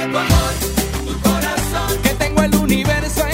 Tu amor, tu corazón. Que tengo el universo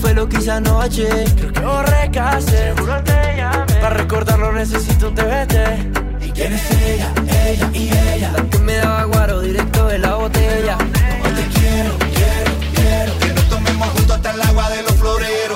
fue lo que hice anoche. Creo que borré casi. Seguro te llamé. Para recordarlo necesito un TBT. ¿Y quién es ella? Ella y ella. La que me daba guaro directo de la botella. Hoy te quiero, quiero, quiero. Que nos tomemos juntos hasta el agua de los floreros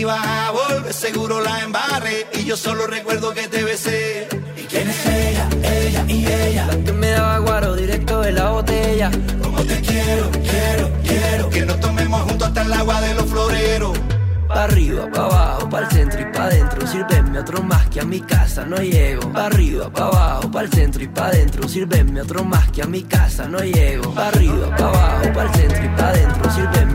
si vas a volver, seguro la embarré. Y yo solo recuerdo que te besé. ¿Y quién es ella, ella y ella? La que me daba guaro directo de la botella. Como te quiero, quiero, quiero. Que nos tomemos juntos hasta el agua de los floreros. Pa' arriba, pa' abajo, pa' el centro y pa' dentro, sirvenme otro más que a mi casa no llego. Pa' arriba, pa' abajo, pa' el centro y pa' dentro, sirvenme otro más que a mi casa no llego. Pa' arriba, pa' abajo, pa' el centro y pa' adentro. sirvenme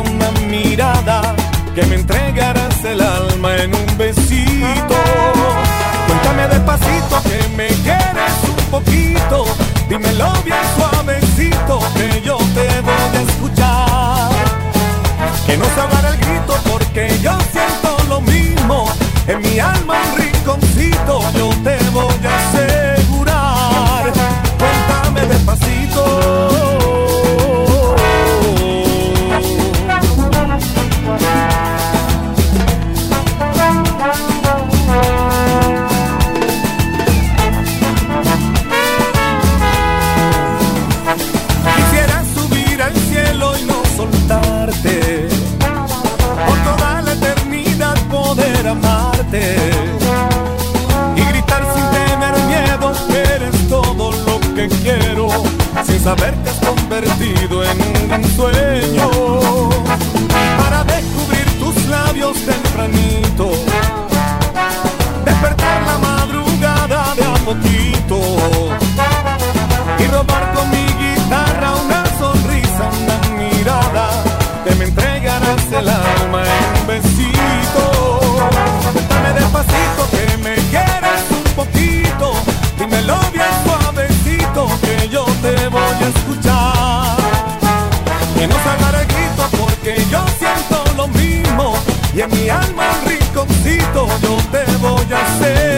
una mirada, que me entregarás el alma en un besito. Cuéntame despacito que me quieres un poquito, dímelo bien suavecito que yo te voy a escuchar. Que no se el grito porque yo siento lo mismo en mi alma. el alma en un besito. Dame despacito que me quieres un poquito. Dímelo bien suavecito que yo te voy a escuchar. Que no salga el grito porque yo siento lo mismo. Y en mi alma un rinconcito yo te voy a hacer.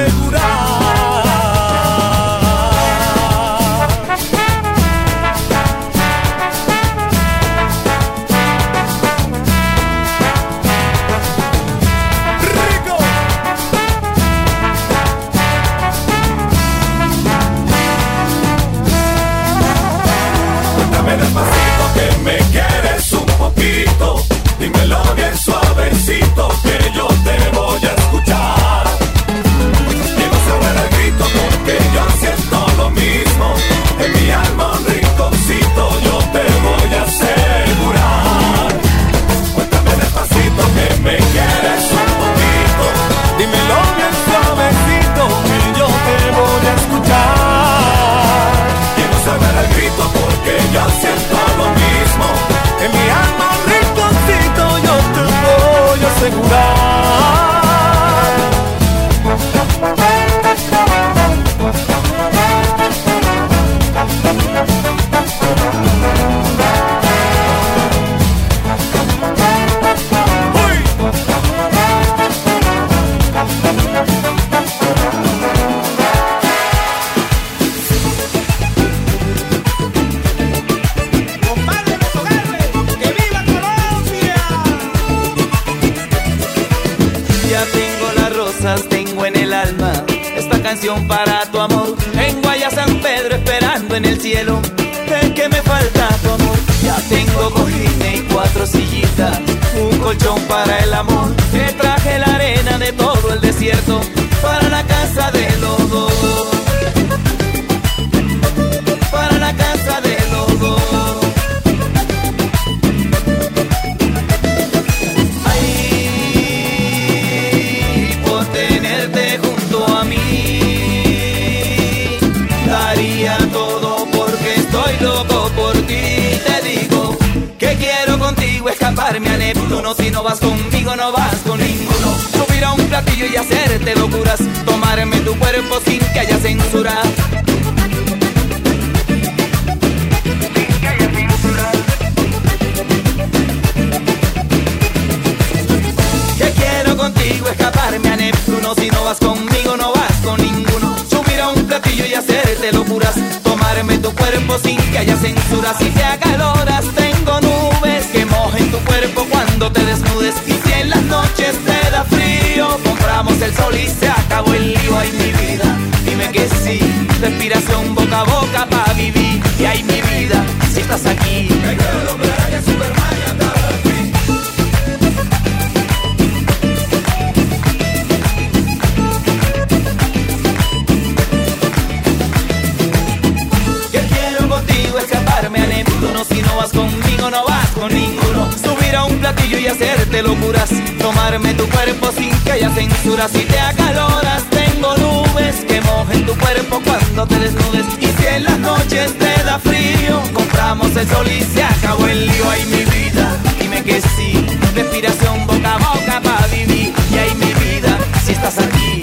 Hacerte locuras. Tomarme tu cuerpo sin que haya censura. Si te acaloras, tengo nubes que mojen tu cuerpo cuando te desnudes. Y si en las noches te da frío, compramos el sol y se acabó el lío. Ay, mi vida, dime que sí. Respiración boca a boca para vivir. Y ay, mi vida, si estás aquí.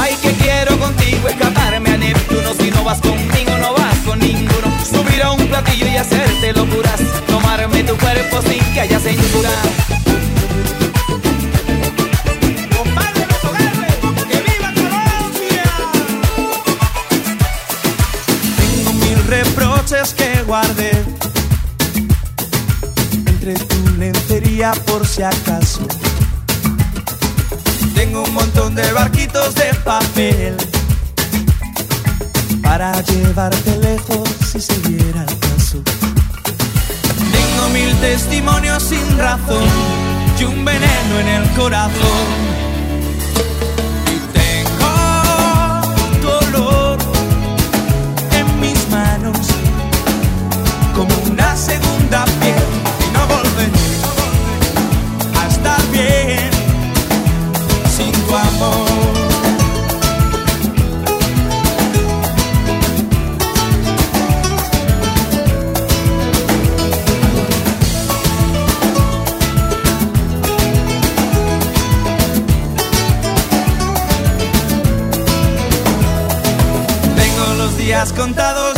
Ay, que quiero contigo escaparme a Neptuno. Si no vas conmigo, no vas con ninguno. Subir a un platillo y hacerte locuras. Tu cuerpo sin que haya censura. ¡Que viva! Tengo mil reproches que guardé entre tu lencería por si acaso. Tengo un montón de barquitos de papel para llevarte lejos mil testimonios sin razón y un veneno en el corazón. Contados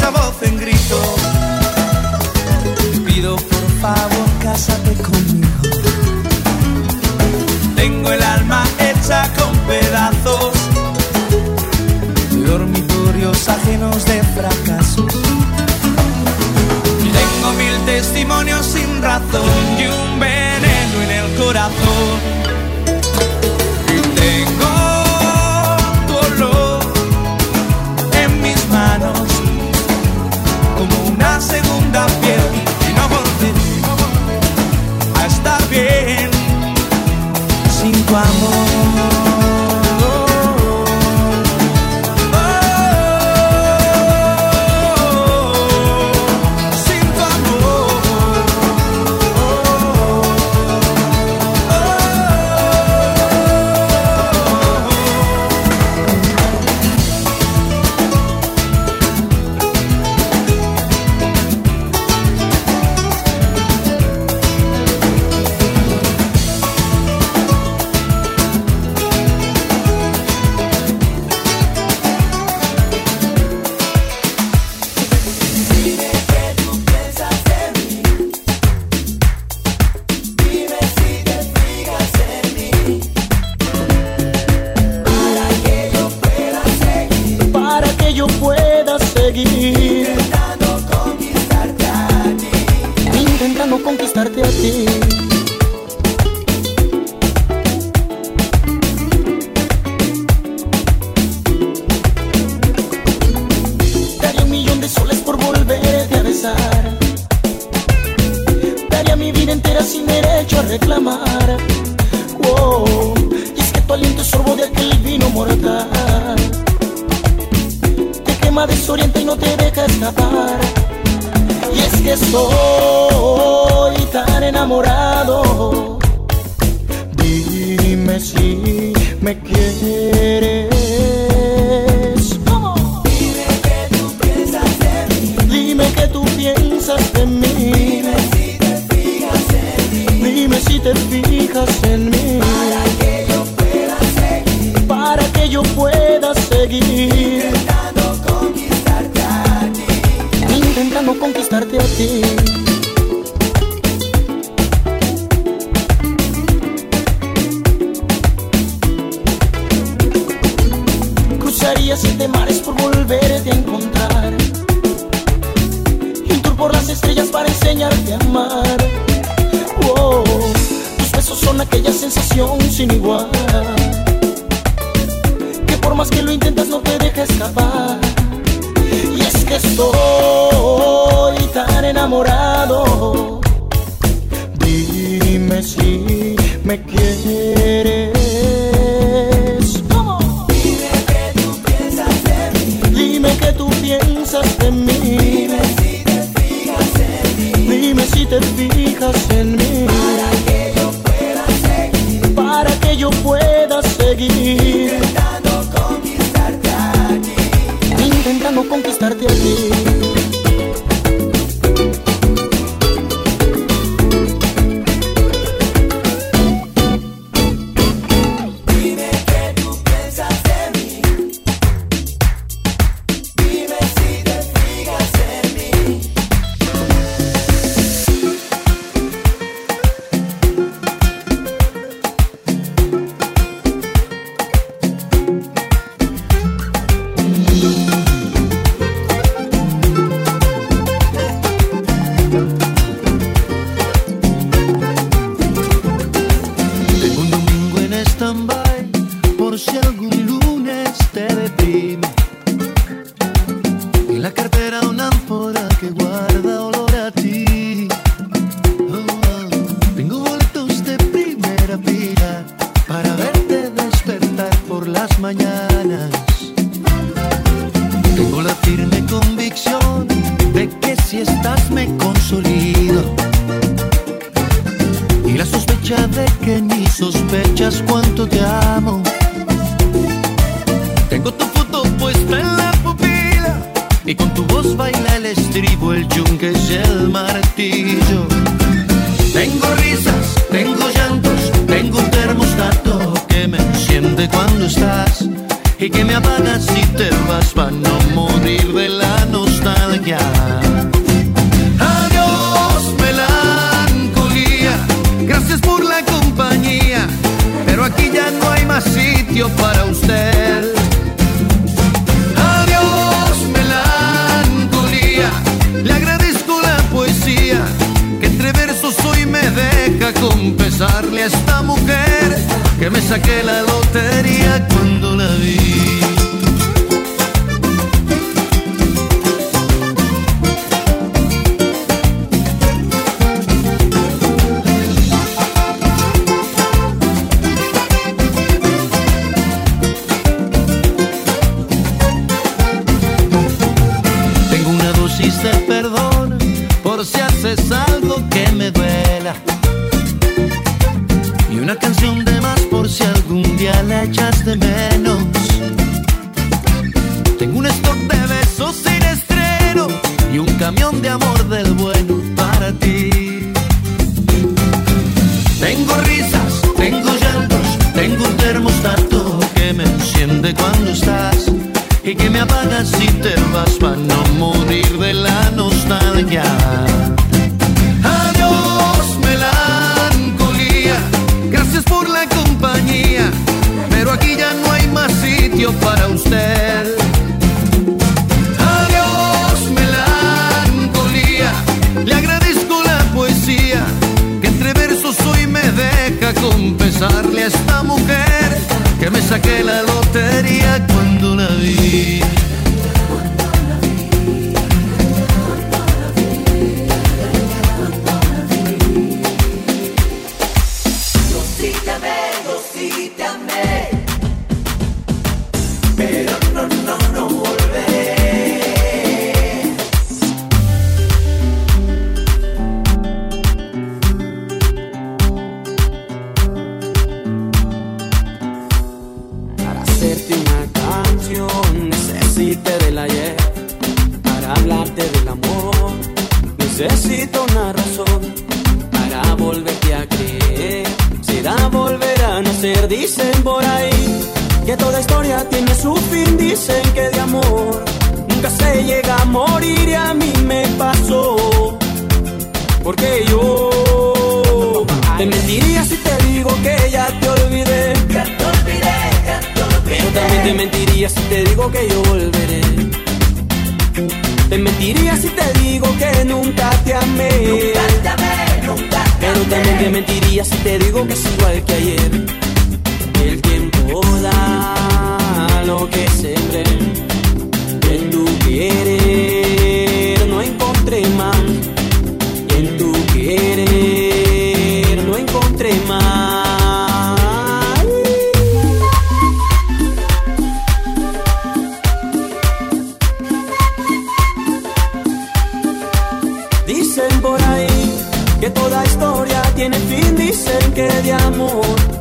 Una canción de más por si algún día la echas de menos.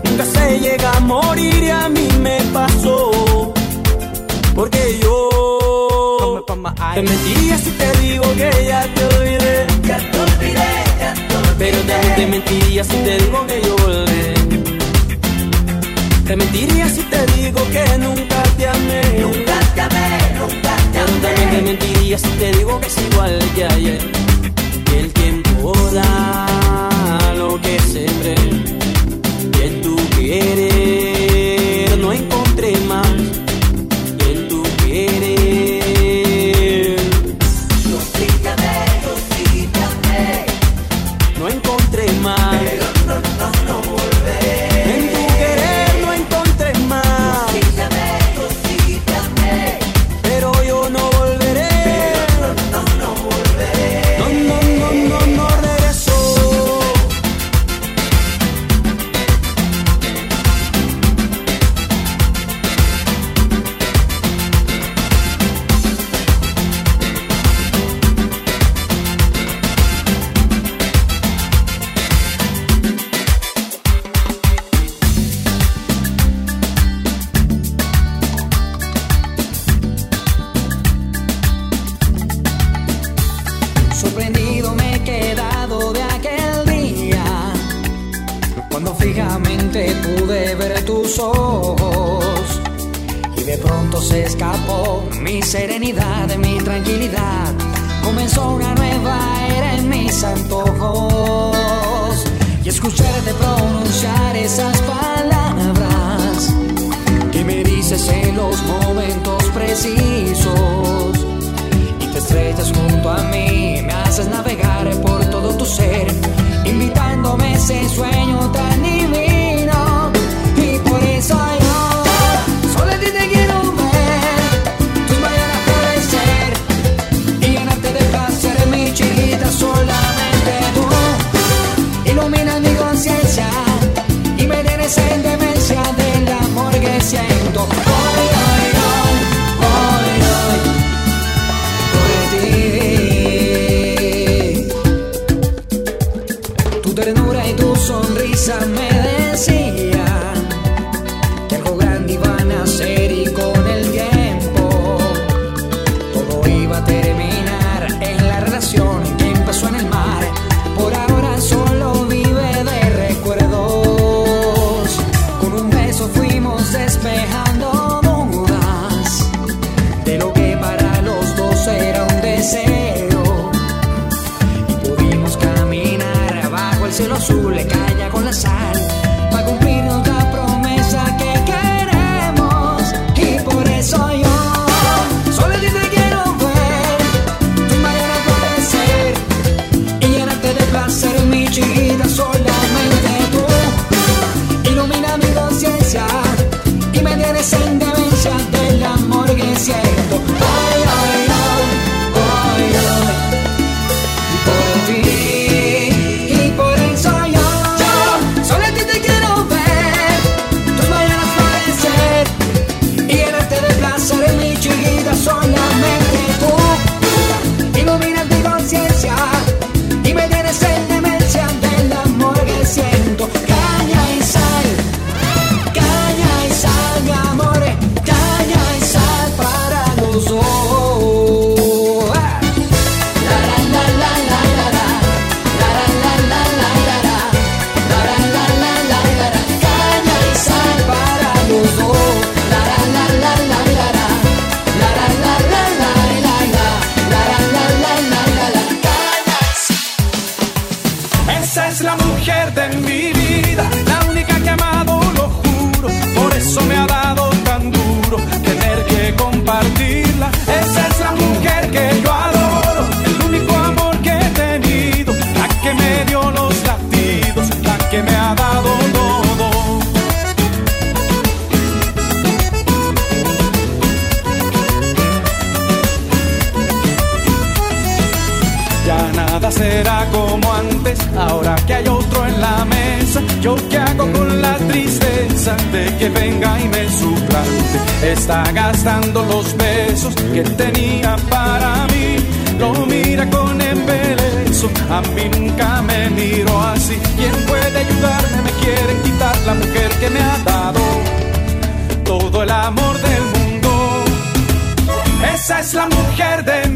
nunca se llega a morir y a mí me pasó. Porque yo te mentiría si te digo que ya te olvidé. Pero también te mentiría si te digo que yo volví. Te mentiría si te digo que nunca te amé. Nunca te amé, nunca te amé. También te mentiría si te digo que es igual que ayer. Que el tiempo da lo que sembré. querer. Não encontro Es la mujer de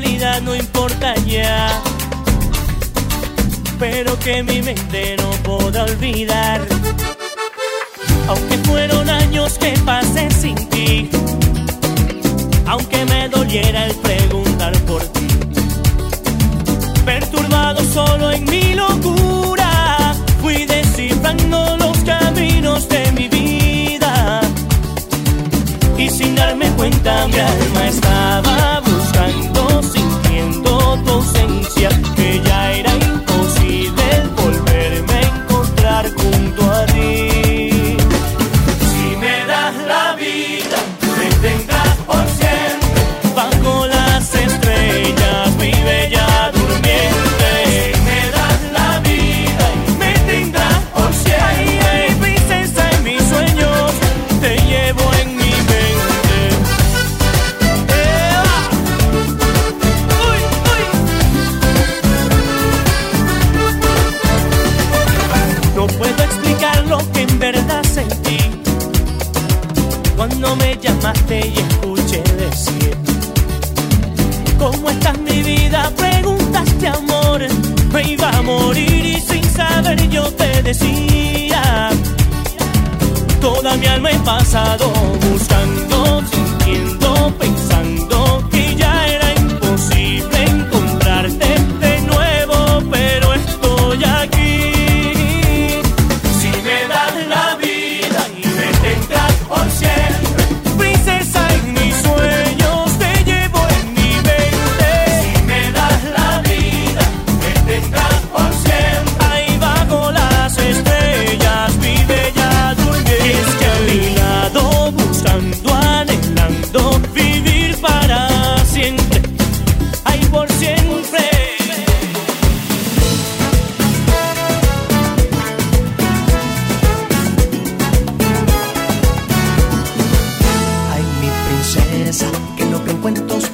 realidad no importa ya. Pero que mi mente no pueda olvidar. Aunque fueron años que pasé sin ti. Aunque me doliera el preguntar por ti. Perturbado solo en mi locura. Fui descifrando los caminos de mi vida. Y sin darme cuenta mi alma estaba y escuché decir. ¿Cómo estás mi vida? Preguntaste amor. Me iba a morir y sin saber yo te decía. Toda mi alma he pasado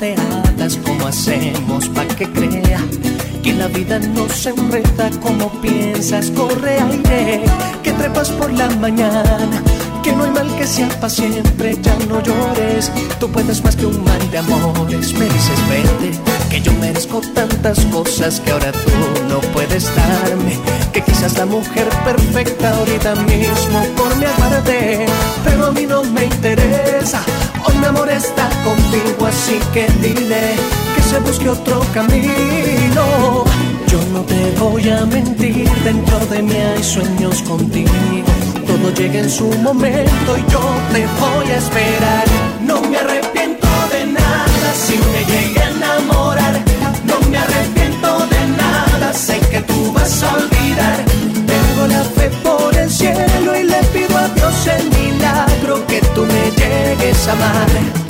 hadas, ¿cómo hacemos pa' que crea? Que la vida no se enreda como piensas, corre aire, que trepas por la mañana, que no hay mal que sea para siempre, ya no llores, tú puedes más que un mal de amores, me dices vete, que yo merezco tantas cosas que ahora tú no puedes darme, que quizás la mujer perfecta ahorita mismo por mi amarte, pero a mí no me interesa, hoy mi amor está contigo, así que dile que se busque otro camino. Yo no te voy a mentir, dentro de mí hay sueños contigo. Todo llega en su momento y yo te voy a esperar. No me arrepiento de nada si me llegué a enamorar. No me arrepiento de nada, sé que tú vas a olvidar. Tengo la fe por el cielo y le pido a Dios el milagro que tú me llegues a amar.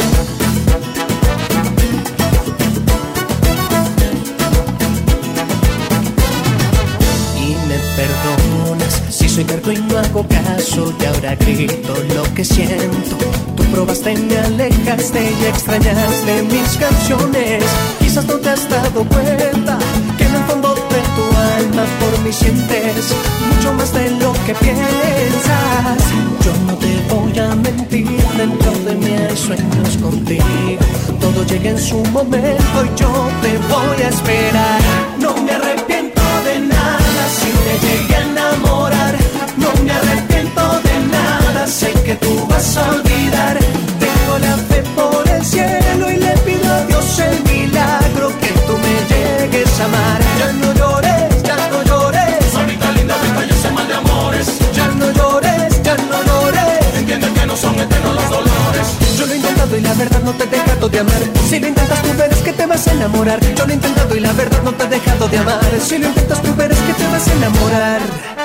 Soy terco y no hago caso y ahora grito lo que siento. Tú probaste, me alejaste y extrañaste mis canciones. Quizás no te has dado cuenta que en el fondo de tu alma por mí sientes mucho más de lo que piensas. Yo no te voy a mentir, dentro de mí hay sueños contigo. Todo llega en su momento y yo te voy a esperar. Nada, sé que tú vas a olvidar. Tengo la fe por el cielo y le pido a Dios el milagro que tú me llegues a amar. Ya no llores, ya no llores. Solita linda, yo sé mal de amores. Ya no llores, ya no llores. Entiende que no son eternos los dolores. Yo lo he intentado y la verdad no te he dejado de amar. Si lo intentas tú verás que te vas a enamorar. Yo lo he intentado y la verdad no te he dejado de amar. Si lo intentas tú verás que te vas a enamorar.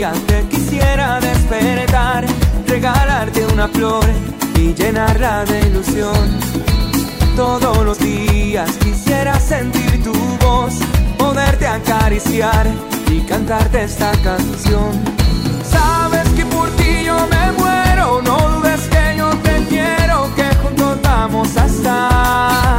día te quisiera despertar, regalarte una flor y llenarla de ilusión. Todos los días quisiera sentir tu voz, poderte acariciar y cantarte esta canción. Sabes que por ti yo me muero, no dudes que yo te quiero, que juntos vamos a estar.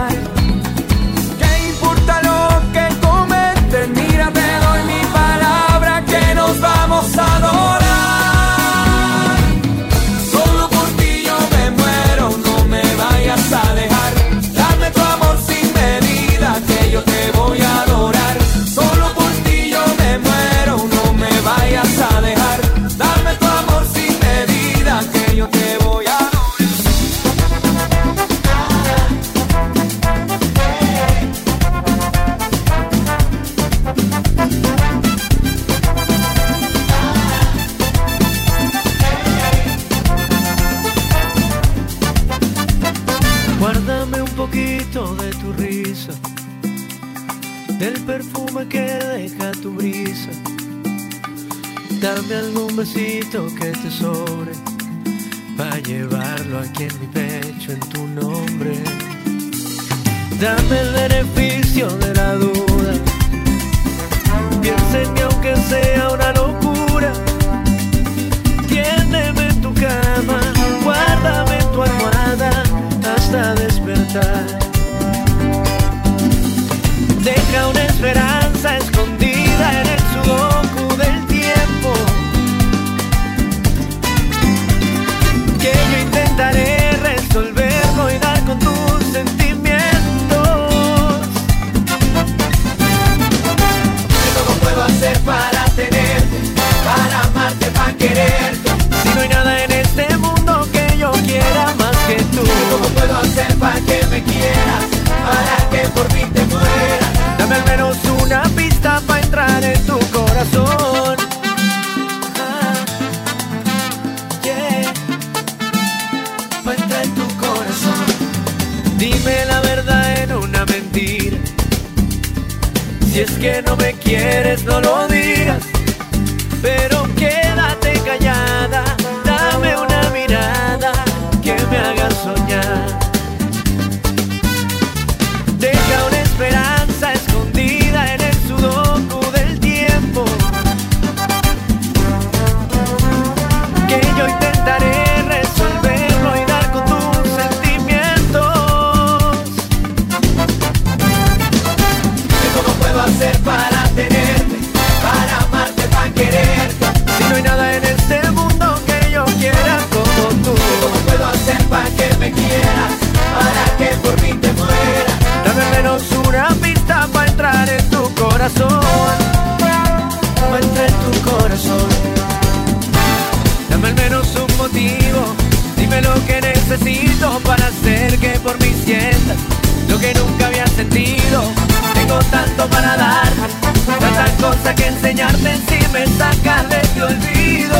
que no me quieres, no lo digas, pero corazón, entra en tu corazón. Dame al menos un motivo, dime lo que necesito para hacer que por mí sientas lo que nunca había sentido. Tengo tanto para dar, tantas cosas que enseñarte si me sacas de tu olvido.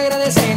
Tengo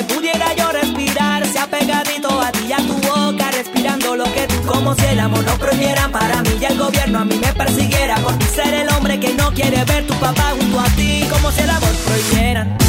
que pudiera yo respirar sea pegadito a ti y a tu boca respirando lo que tú como si el amor no prohibieran para mí y el gobierno a mí me persiguiera. Por ser el hombre que no quiere ver tu papá junto a ti como si el amor prohibieran